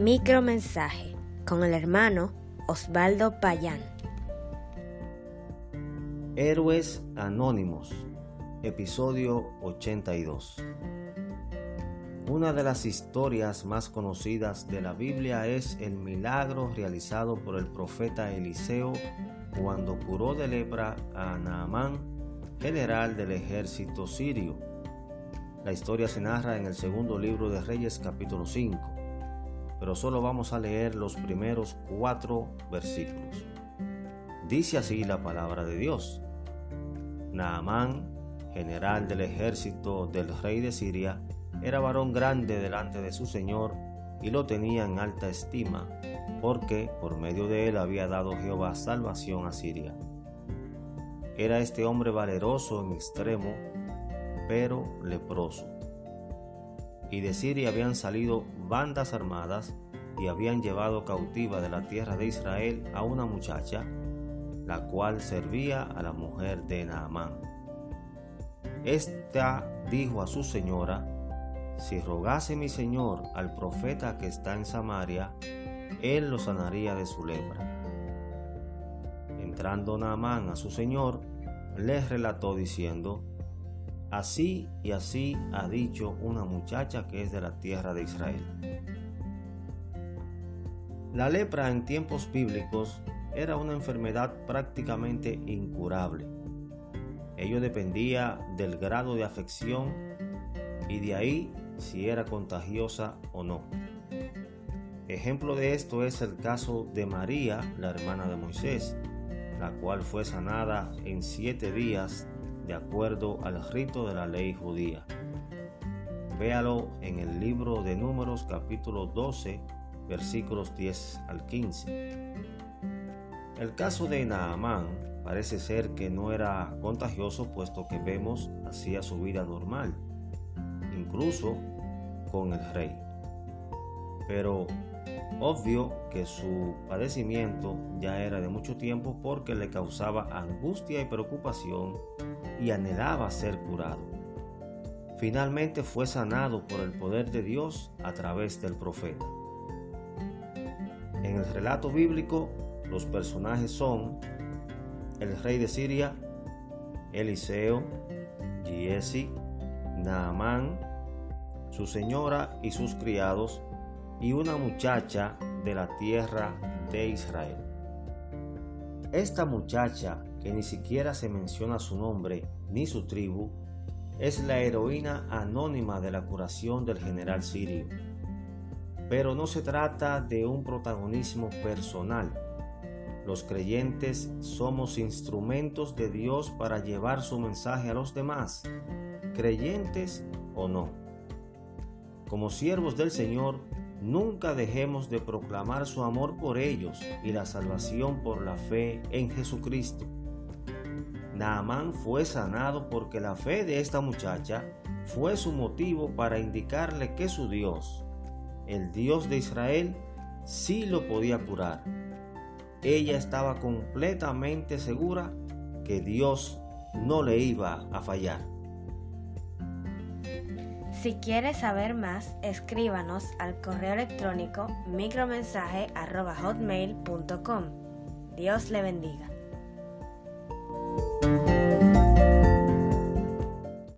Micromensaje con el hermano Osvaldo Payán. Héroes Anónimos, episodio 82. Una de las historias más conocidas de la Biblia es el milagro realizado por el profeta Eliseo cuando curó de lepra a Naamán, general del ejército sirio. La historia se narra en el segundo libro de Reyes capítulo 5 pero solo vamos a leer los primeros cuatro versículos. Dice así la palabra de Dios. Naamán, general del ejército del rey de Siria, era varón grande delante de su señor y lo tenía en alta estima, porque por medio de él había dado Jehová salvación a Siria. Era este hombre valeroso en extremo, pero leproso y de Siria habían salido bandas armadas y habían llevado cautiva de la tierra de Israel a una muchacha, la cual servía a la mujer de Naamán. Esta dijo a su señora, si rogase mi señor al profeta que está en Samaria, él lo sanaría de su lepra. Entrando Naamán a su señor, le relató diciendo, Así y así ha dicho una muchacha que es de la tierra de Israel. La lepra en tiempos bíblicos era una enfermedad prácticamente incurable. Ello dependía del grado de afección y de ahí si era contagiosa o no. Ejemplo de esto es el caso de María, la hermana de Moisés, la cual fue sanada en siete días de acuerdo al rito de la ley judía. Véalo en el libro de Números capítulo 12 versículos 10 al 15. El caso de Naamán parece ser que no era contagioso puesto que vemos hacía su vida normal, incluso con el rey. Pero obvio que su padecimiento ya era de mucho tiempo porque le causaba angustia y preocupación y anhelaba ser curado. Finalmente fue sanado por el poder de Dios a través del profeta. En el relato bíblico, los personajes son el rey de Siria, Eliseo, Giesi, Naamán, su señora y sus criados, y una muchacha de la tierra de Israel. Esta muchacha que ni siquiera se menciona su nombre ni su tribu, es la heroína anónima de la curación del general sirio. Pero no se trata de un protagonismo personal. Los creyentes somos instrumentos de Dios para llevar su mensaje a los demás, creyentes o no. Como siervos del Señor, nunca dejemos de proclamar su amor por ellos y la salvación por la fe en Jesucristo. Naamán fue sanado porque la fe de esta muchacha fue su motivo para indicarle que su Dios, el Dios de Israel, sí lo podía curar. Ella estaba completamente segura que Dios no le iba a fallar. Si quieres saber más, escríbanos al correo electrónico micromensaje.hotmail.com. Dios le bendiga. Thank you.